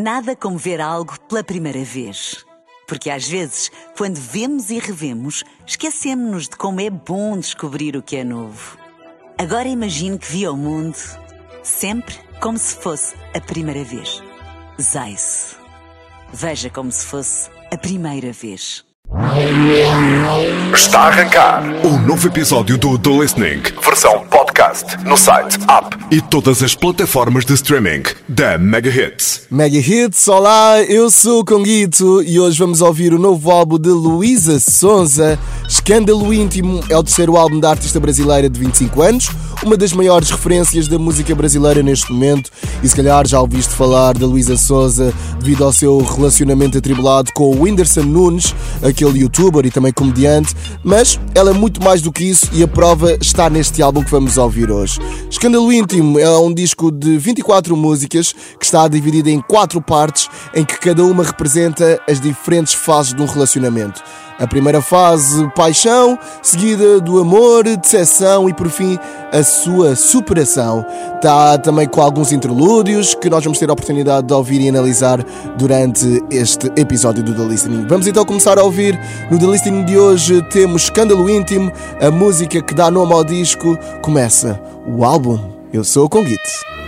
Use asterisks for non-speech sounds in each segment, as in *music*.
Nada como ver algo pela primeira vez. Porque às vezes, quando vemos e revemos, esquecemos-nos de como é bom descobrir o que é novo. Agora imagine que viu o mundo sempre como se fosse a primeira vez. Zais. Veja como se fosse a primeira vez. Está a arrancar um novo episódio do The Listening, versão podcast, no site, app e todas as plataformas de streaming da Mega Hits. Mega Hits, olá, eu sou o Conguito e hoje vamos ouvir o novo álbum de Luísa Sonza. Escândalo Íntimo é o terceiro álbum da artista brasileira de 25 anos, uma das maiores referências da música brasileira neste momento. E se calhar já ouviste falar da Luísa Sonza devido ao seu relacionamento atribulado com o Whindersson Nunes, aquele youtuber e também comediante, mas ela é muito mais do que isso e a prova está neste álbum que vamos ouvir hoje. Escândalo Íntimo é um disco de 24 músicas que está dividido em quatro partes em que cada uma representa as diferentes fases de um relacionamento. A primeira fase, paixão, seguida do amor, decepção e por fim a sua superação. Está também com alguns interlúdios que nós vamos ter a oportunidade de ouvir e analisar durante este episódio do The Listening. Vamos então começar a ouvir. No The Listening de hoje temos Escândalo Íntimo, a música que dá nome ao disco. Começa o álbum. Eu sou o Conguite.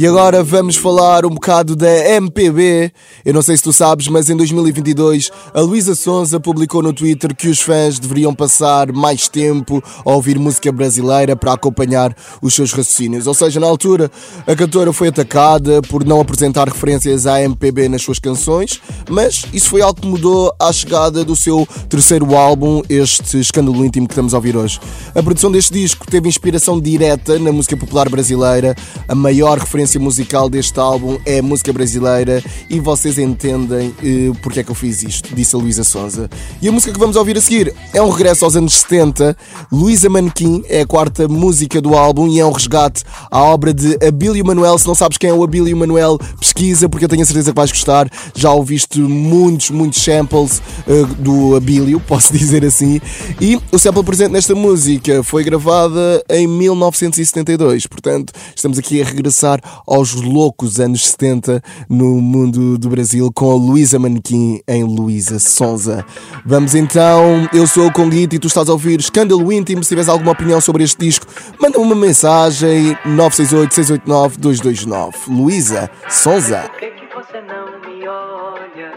E agora vamos falar um bocado da MPB. Eu não sei se tu sabes, mas em 2022 a Luísa Sonza publicou no Twitter que os fãs deveriam passar mais tempo a ouvir música brasileira para acompanhar os seus raciocínios. Ou seja, na altura a cantora foi atacada por não apresentar referências à MPB nas suas canções, mas isso foi algo que mudou à chegada do seu terceiro álbum, este escândalo íntimo que estamos a ouvir hoje. A produção deste disco teve inspiração direta na música popular brasileira, a maior referência referência musical deste álbum é música brasileira e vocês entendem uh, porque é que eu fiz isto, disse a Luísa Sonza. E a música que vamos ouvir a seguir é um regresso aos anos 70. Luísa Manequim é a quarta música do álbum e é um resgate à obra de Abílio Manuel. Se não sabes quem é o Abílio Manuel, pesquisa porque eu tenho a certeza que vais gostar. Já ouviste muitos, muitos samples uh, do Abílio, *laughs* posso dizer assim. E o sample presente nesta música foi gravada em 1972, portanto estamos aqui a regressar aos loucos anos 70 no mundo do Brasil com a Luísa Manequim em Luísa Sonza. Vamos então, eu sou o Conguito e tu estás a ouvir Escândalo Íntimo. Se tiveres alguma opinião sobre este disco, manda-me uma mensagem 968 689 229. Luísa Sonza. Por que, que você não me olha,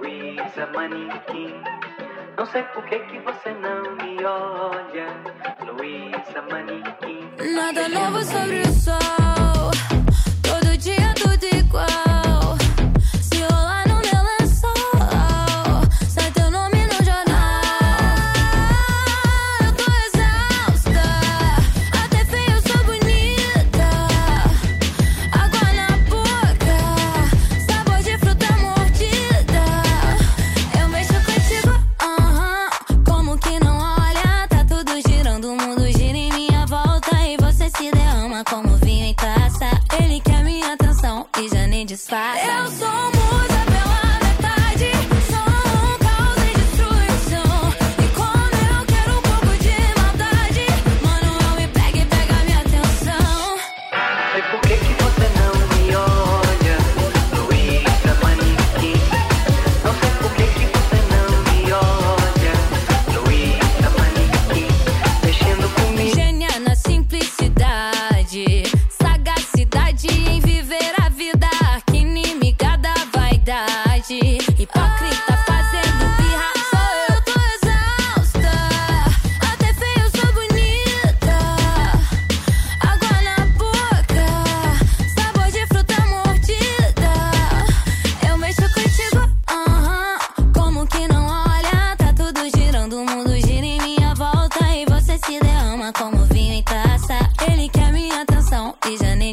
Luísa Manequim? Não sei por que, que você não me olha, Luísa Manequim. Nada novo sobre o sol.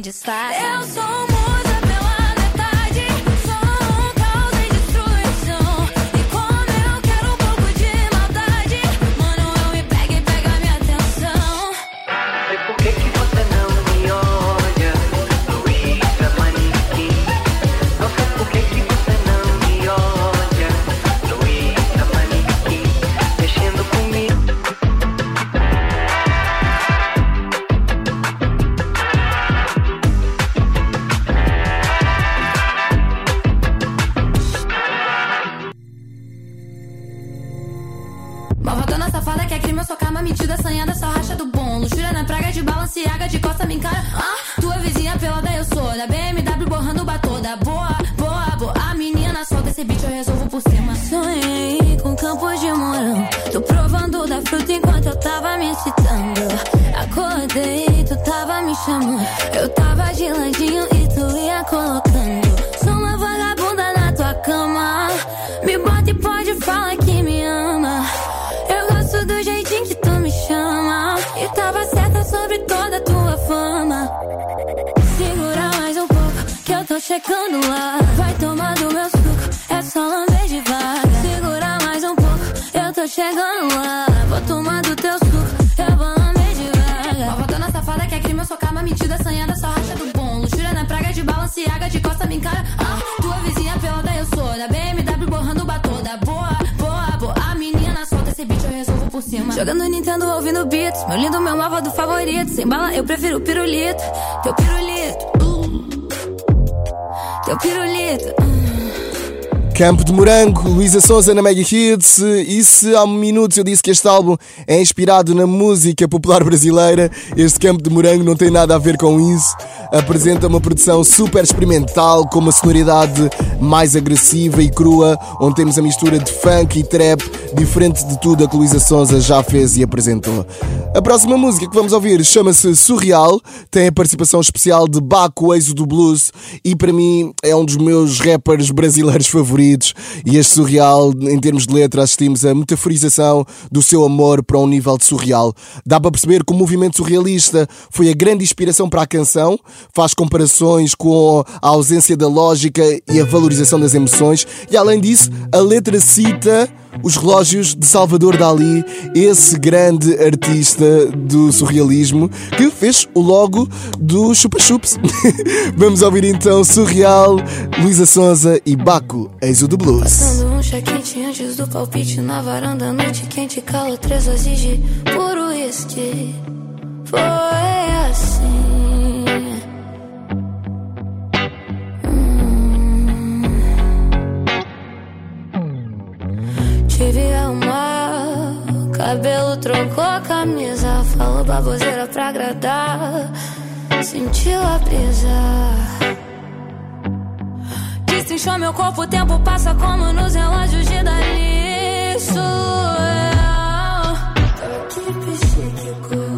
Disfarça. Eu sou chamando, eu tava de ladinho e tu ia colocando. Sou uma vagabunda na tua cama, me bota e pode falar que me ama. Eu gosto do jeitinho que tu me chama. E tava certa sobre toda a tua fama. Segura mais um pouco, que eu tô chegando lá. Vai tomar do meu costa me encara. Ah, tua vizinha pelada eu sou, da BMW borrando batoda. Boa, boa, boa, a menina solta esse bicho, eu resolvo por cima. Jogando Nintendo, ouvindo beats, meu lindo, meu malvado favorito. Sem bala, eu prefiro pirulito, teu pirulito. uh. Teu pirulito. uh. Campo de Morango, Luísa Souza na Mega Hits. E se há minutos eu disse que este álbum é inspirado na música popular brasileira, este Campo de Morango não tem nada a ver com isso. Apresenta uma produção super experimental, com uma sonoridade mais agressiva e crua, onde temos a mistura de funk e trap, diferente de tudo a que Luísa Souza já fez e apresentou. A próxima música que vamos ouvir chama-se Surreal, tem a participação especial de Baco, Eixo do Blues, e para mim é um dos meus rappers brasileiros favoritos. E este surreal, em termos de letra, assistimos a metaforização do seu amor para um nível de surreal. Dá para perceber que o movimento surrealista foi a grande inspiração para a canção, faz comparações com a ausência da lógica e a valorização das emoções, e além disso, a letra cita os relógios de Salvador Dali, esse grande artista do surrealismo que fez o logo do Chupa Chups. *laughs* Vamos ouvir então Surreal, Luísa Sonza e Baco, Exo do Blues. Passando um antes do palpite na varanda, noite quente, calo, três puro. Foi assim. Vive arrumar. Cabelo trocou a camisa, falou baboseira pra agradar. Sentiu a brisa. Destrinchou meu corpo, o tempo passa como nos relógios de Dali. Surreal.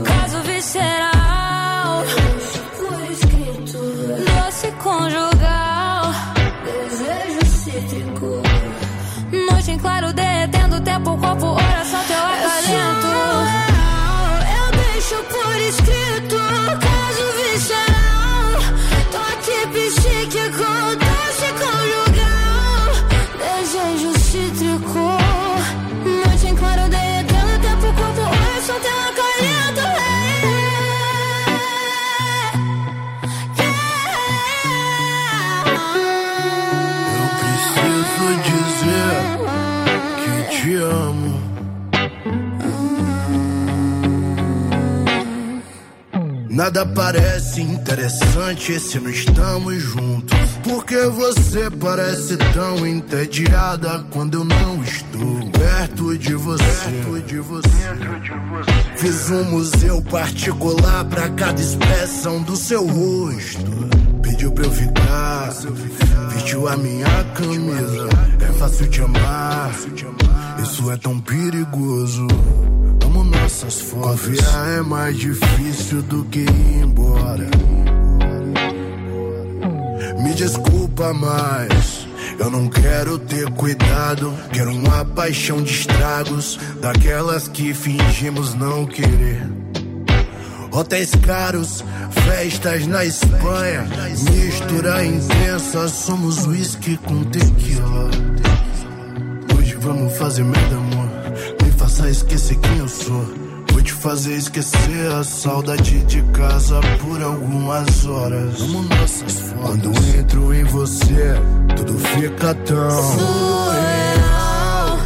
Caso visceral. O corpo, oração, teu acalento. Eu deixo por escrito, Nada parece interessante se não estamos juntos. Porque você parece tão entediada quando eu não estou perto de você. Perto de você. Fiz um museu particular pra cada expressão do seu rosto. Pediu pra eu ficar, vestiu a minha camisa. É fácil te amar, isso é tão perigoso. Amo nossas fotos. Confiar é mais difícil do que ir embora. Me desculpa, mas eu não quero ter cuidado. Quero uma paixão de estragos, daquelas que fingimos não querer. Hotéis caros, festas na Espanha, mistura intensa, somos whisky com tequila. Hoje vamos fazer merda, faça esquecer quem eu sou. Vou te fazer esquecer a saudade de casa por algumas horas. Amo nossas fotos. Quando entro em você, tudo fica tão Surreal.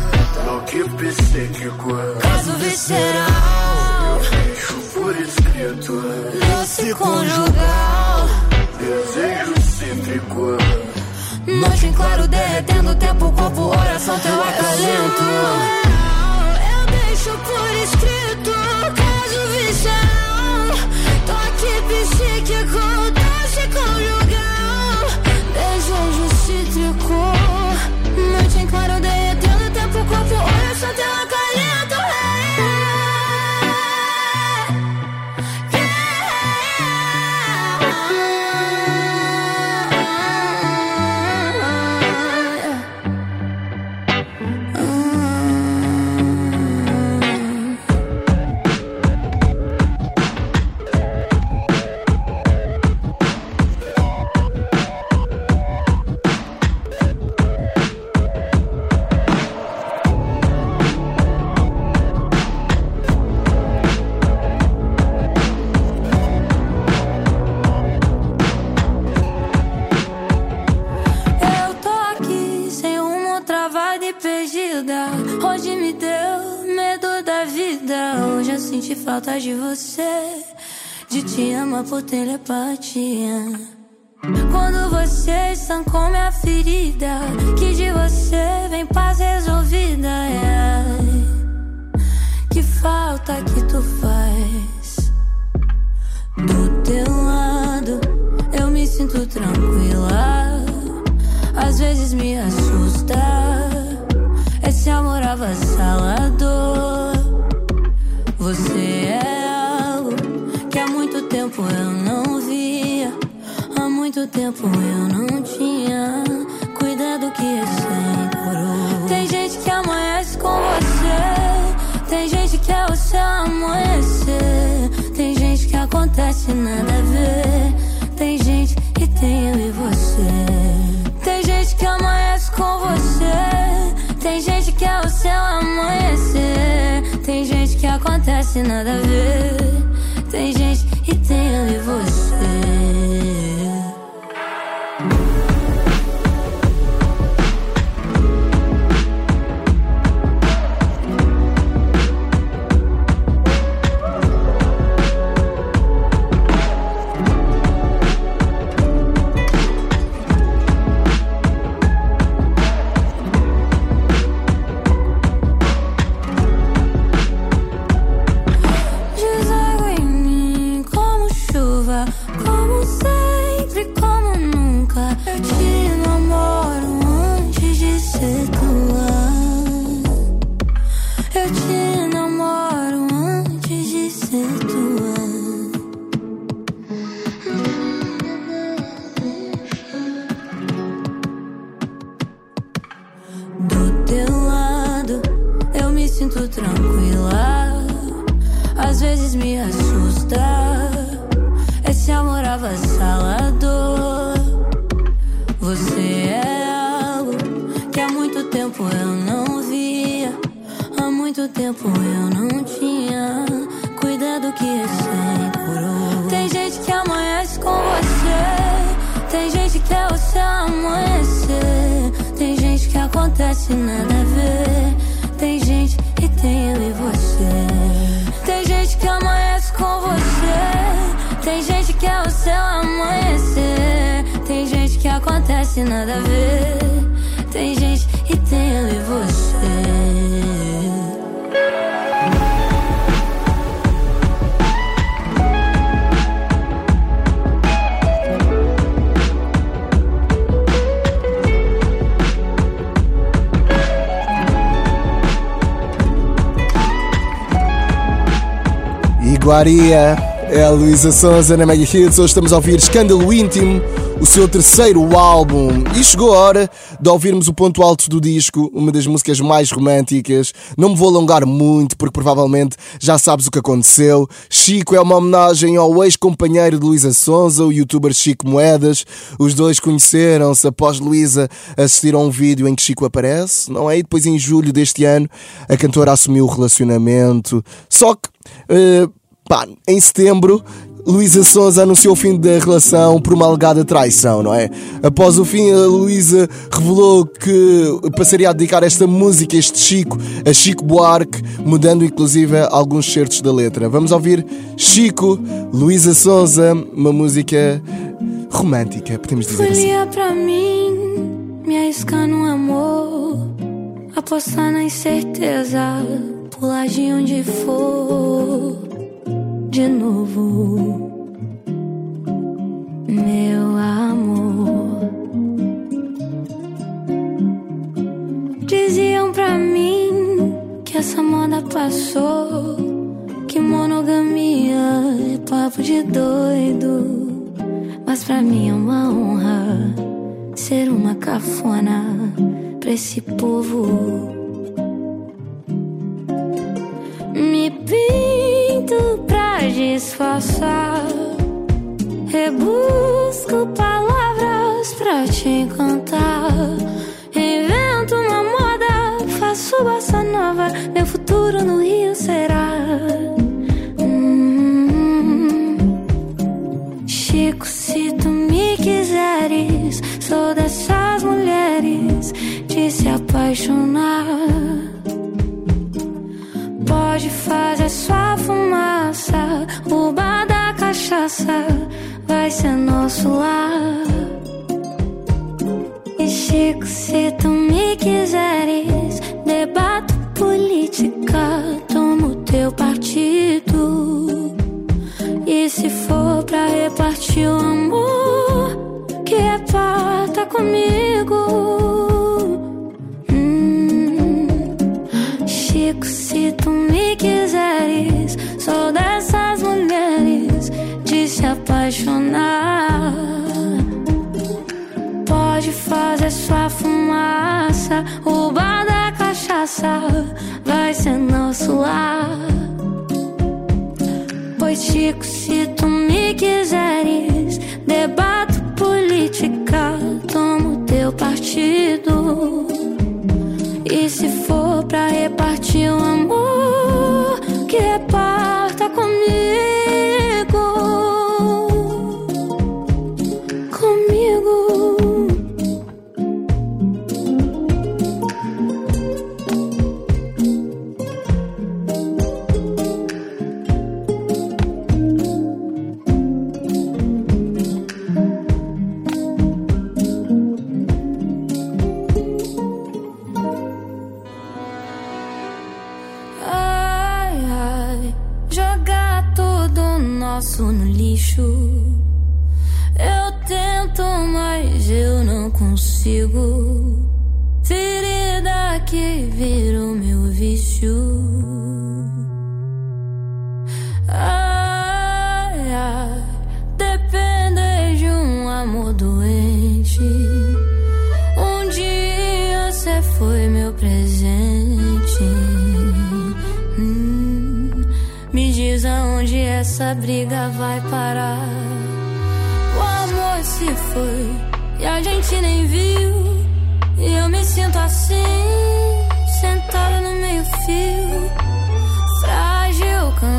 Toque psíquico. Caso visceral. Deixo por escrito. Doce conjugal. Desejo cítrico. Noite em claro, derretendo o tempo, corpo, oração, teu acalento. Deixo por escrito, caso visceral. Toque psíquico, doce conjugal. Desejo cítrico. Falta de você, de te amar por telepatia. Quando você estancou minha ferida, que de você vem paz resolvida. é. Que falta que tu faz acontece nada acontece nada a ver. Tem gente e tem eu e você. Iguaria, é a Luísa Sonza na Mega Hits. Hoje estamos a ouvir Escândalo Íntimo, o seu terceiro álbum. E chegou a hora de ouvirmos o ponto alto do disco, uma das músicas mais românticas. Não me vou alongar muito, porque provavelmente já sabes o que aconteceu. Chico é uma homenagem ao ex-companheiro de Luísa Sonza, o youtuber Chico Moedas. Os dois conheceram-se após Luísa assistir a um vídeo em que Chico aparece, não é? E depois, em julho deste ano, a cantora assumiu o relacionamento. Só que. eh, Pá, em setembro, Luísa Sonza anunciou o fim da relação por uma alegada traição, não é? Após o fim, a Luísa revelou que passaria a dedicar esta música, este Chico, a Chico Buarque, mudando inclusive alguns certos da letra. Vamos ouvir Chico, Luísa Sonza, uma música romântica, podemos dizer assim. Folia pra mim, me arriscar no amor, apostar na incerteza, pular de onde for, de novo, meu amor. Diziam pra mim que essa moda passou, que monogamia é papo de doido. Mas pra mim é uma honra ser uma cafona pra esse povo. Disfarçar, rebusco palavras pra te encantar. Invento uma moda, faço bossa nova, meu futuro no Rio será. Hum. Chico, se tu me quiseres, sou dessas mulheres de se apaixonar. Pode fazer sua fumaça, o bar da cachaça vai ser nosso lar. E Chico, se tu me quiseres, debato política, tomo teu partido. E se for pra repartir o amor, que reparta comigo. Tu me quiseres, sou dessas mulheres de se apaixonar. Pode fazer sua fumaça, o bar da cachaça vai ser nosso lar. Pois Chico, se tu me quiseres, debato política, tomo teu partido. E se for pra repartir o amor, que reparta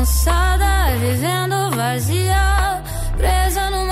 cansada, vivendo vazia. Presa numa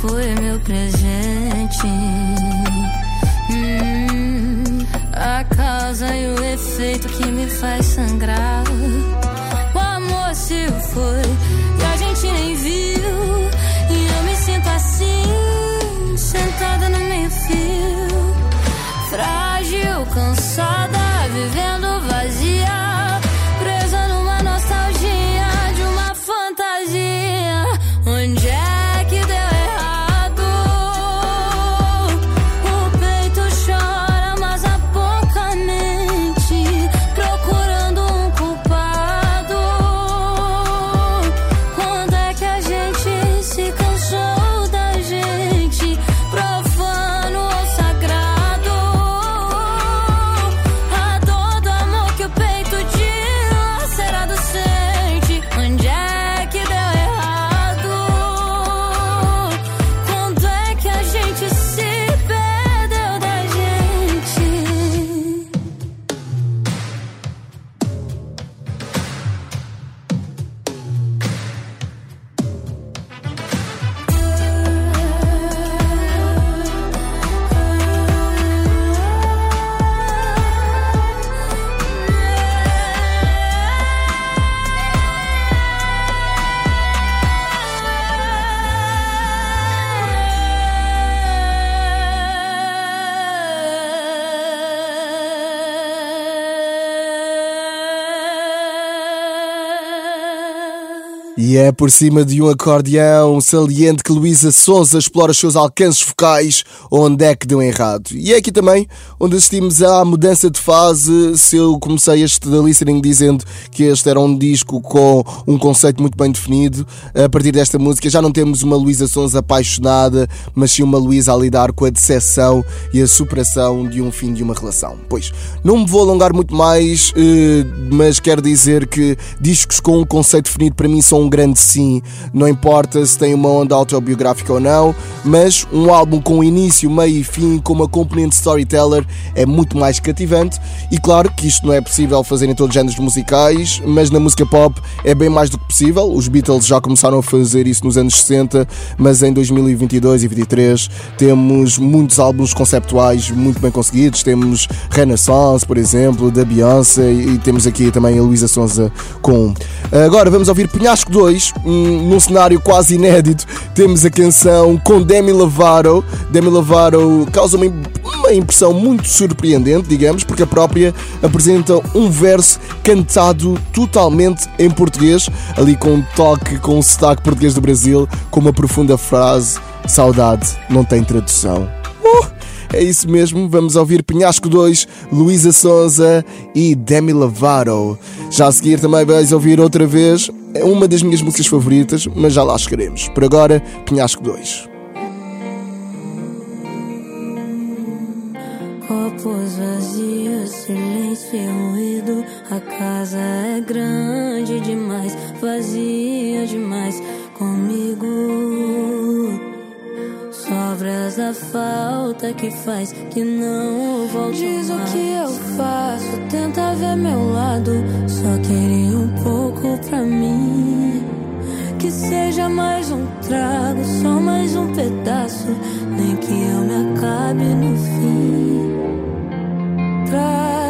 foi meu presente. Hum, a causa e o efeito que me faz sangrar. E é por cima de um acordeão saliente que Luísa Souza explora os seus alcances vocais onde é que deu errado. E é aqui também onde assistimos à mudança de fase. Se eu comecei este da listening dizendo que este era um disco com um conceito muito bem definido, a partir desta música já não temos uma Luísa Souza apaixonada, mas sim uma Luísa a lidar com a decepção e a superação de um fim de uma relação. Pois, não me vou alongar muito mais, eh, mas quero dizer que discos com um conceito definido para mim são um grande sim. Não importa se tem uma onda autobiográfica ou não, mas um álbum com início, meio e fim, com uma componente storyteller, é muito mais cativante. E claro que isto não é possível fazer em todos os géneros musicais, mas na música pop é bem mais do que possível. Os Beatles já começaram a fazer isso nos anos 60, mas em 2022 e 2023 temos muitos álbuns conceptuais muito bem conseguidos. Temos Renaissance, por exemplo, da Beyoncé, e temos aqui também a Luísa Sonza com. Agora vamos ouvir Penhasco 2, hum, num cenário quase inédito. Temos a canção com Demi Lovato. Demi Lovato causa uma, uma impressão muito surpreendente, digamos, porque a própria apresenta um verso cantado totalmente em português, ali com um toque, com um sotaque português do Brasil, com uma profunda frase: Saudade não tem tradução. Uh! É isso mesmo, vamos ouvir Penhasco 2, Luísa Sonza e Demi Lovato. Já a seguir também vais ouvir outra vez é uma das minhas músicas favoritas, mas já lá chegaremos. Por agora, Penhasco 2. Copos vazios, silêncio e ruído. A casa é grande demais, vazia demais comigo. A falta que faz que não volte. Diz mais. o que eu faço, tenta ver meu lado. Só queria um pouco pra mim. Que seja mais um trago, só mais um pedaço. Nem que eu me acabe no fim. Pra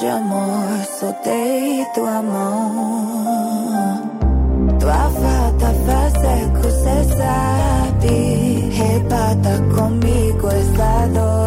de amor, soltei tua mão. Tua falta faz eco, cê sabe. Repata comigo essa dor.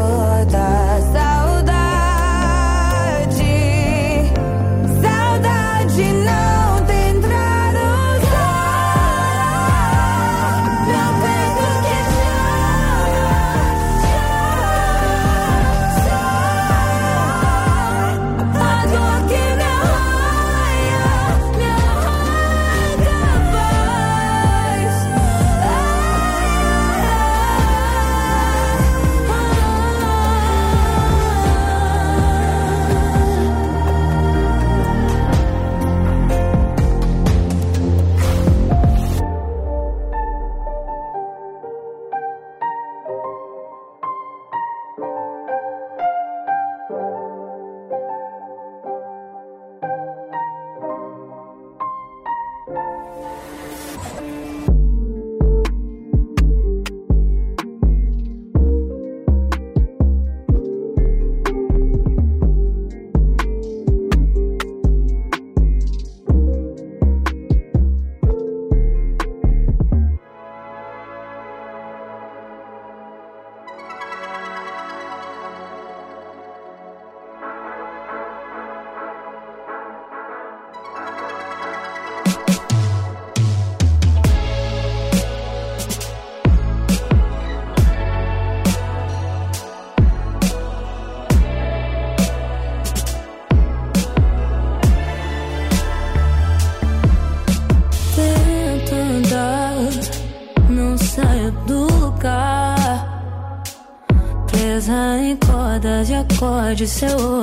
you so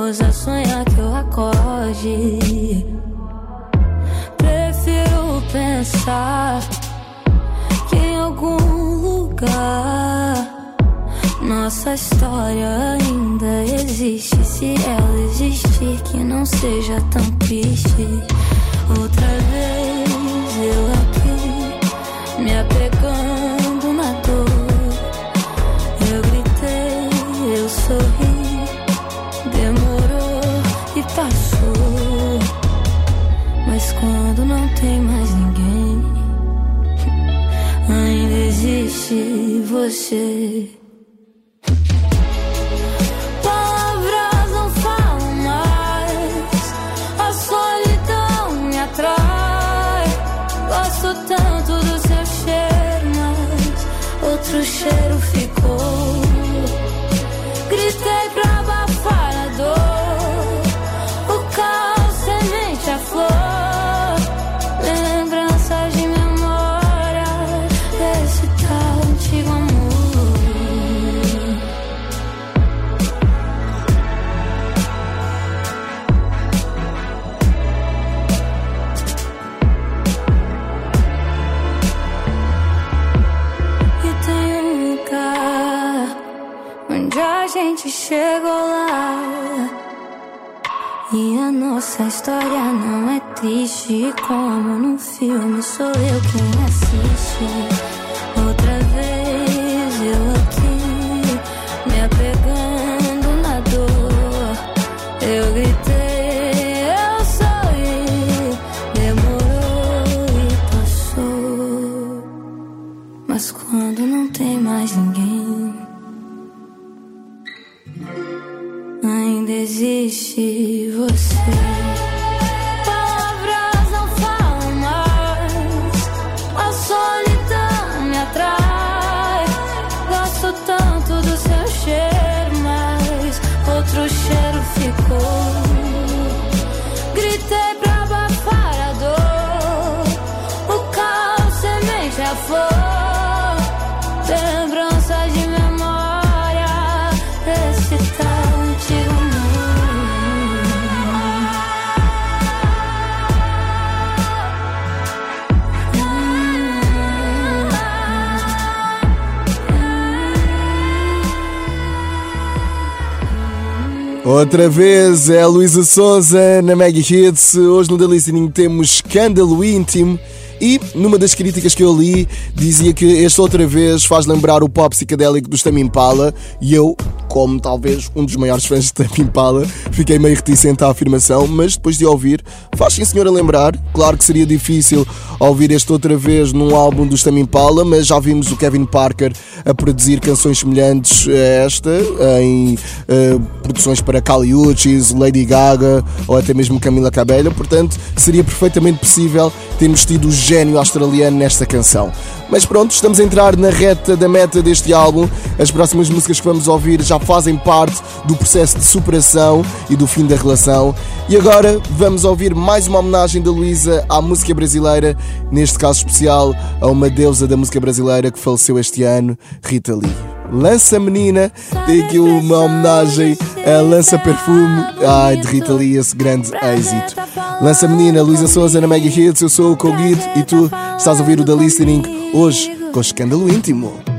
chegou lá. E a nossa história não é triste, como num filme sou eu quem assiste. Outra vez é a Luísa Souza na Mega Hits. Hoje no The Listening temos Escândalo Íntimo. E numa das críticas que eu li, dizia que este outra vez faz lembrar o pop psicadélico do Tame Impala. E eu, como talvez um dos maiores fãs de Tame Impala, fiquei meio reticente à afirmação, mas depois de ouvir, faz sim senhor a lembrar. Claro que seria difícil ouvir este outra vez num álbum do Tame Impala, mas já vimos o Kevin Parker a produzir canções semelhantes a esta em eh, produções para Kali Uchis, Lady Gaga ou até mesmo Camila Cabello, portanto seria perfeitamente possível termos tido o gênio australiano nesta canção. Mas pronto, estamos a entrar na reta da meta deste álbum. As próximas músicas que vamos ouvir já fazem parte do processo de superação e do fim da relação. E agora vamos ouvir mais uma homenagem da Luísa à música brasileira, neste caso especial a uma deusa da música brasileira que faleceu este ano, Rita Lee. Lança Menina, tem aqui uma homenagem a Lança Perfume, ai, de Rita Lee, esse grande êxito. Lança Menina, Luísa Souza na Mega Hits, eu sou o Colguide e tu estás a ouvir o The Listening hoje com Escândalo Íntimo.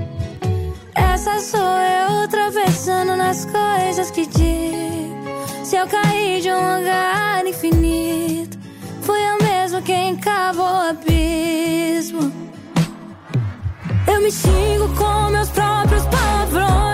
Coisas que digo. Se eu cair de um lugar infinito, fui eu mesmo quem cavou o abismo. Eu me xingo com meus próprios palavrões.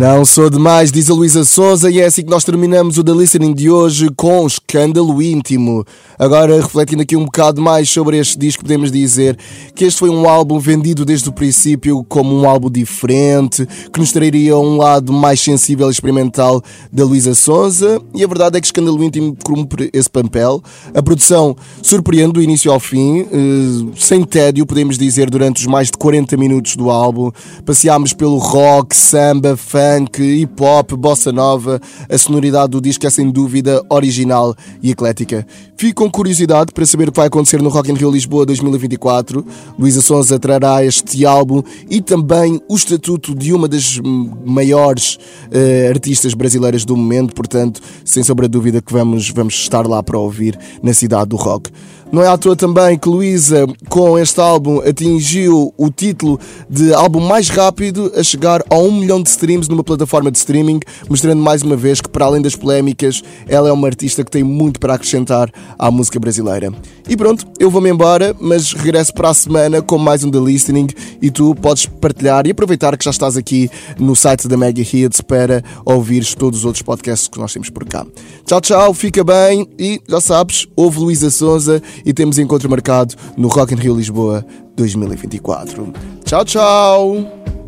Não sou demais, diz a Luísa Souza, e é assim que nós terminamos o The Listening de hoje com Escândalo Íntimo. Agora, refletindo aqui um bocado mais sobre este disco, podemos dizer que este foi um álbum vendido desde o princípio como um álbum diferente, que nos traria um lado mais sensível e experimental da Luísa Souza, e a verdade é que Escândalo Íntimo cumpre esse papel. A produção surpreende do início ao fim, eh, sem tédio, podemos dizer, durante os mais de 40 minutos do álbum. Passeámos pelo rock, samba, funk, funk, hip hop, bossa nova. A sonoridade do disco é sem dúvida original e eclética. Fico com curiosidade para saber o que vai acontecer no Rock in Rio Lisboa 2024. Luísa Sonza trará este álbum e também o estatuto de uma das maiores eh, artistas brasileiras do momento, portanto, sem sombra de dúvida que vamos, vamos estar lá para ouvir na cidade do rock. Não é à toa também que Luísa, com este álbum, atingiu o título de álbum mais rápido a chegar a um milhão de streams numa plataforma de streaming, mostrando mais uma vez que, para além das polémicas, ela é uma artista que tem muito para acrescentar à música brasileira. E pronto, eu vou-me embora, mas regresso para a semana com mais um The Listening e tu podes partilhar e aproveitar que já estás aqui no site da Mega Hits para ouvires todos os outros podcasts que nós temos por cá. Tchau, tchau, fica bem e já sabes, ouve Luísa Sonza e temos encontro marcado no Rock in Rio Lisboa 2024. Tchau, tchau!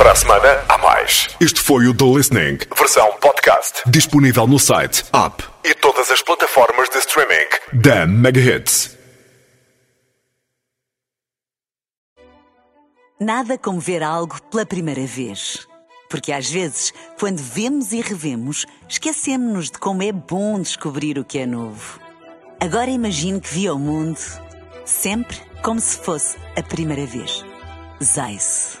Para a semana, há mais. Este foi o The Listening, versão podcast. Disponível no site, app e todas as plataformas de streaming da Mega Hits. Nada como ver algo pela primeira vez. Porque às vezes, quando vemos e revemos, esquecemos-nos de como é bom descobrir o que é novo. Agora imagine que viu o mundo sempre como se fosse a primeira vez. Zais.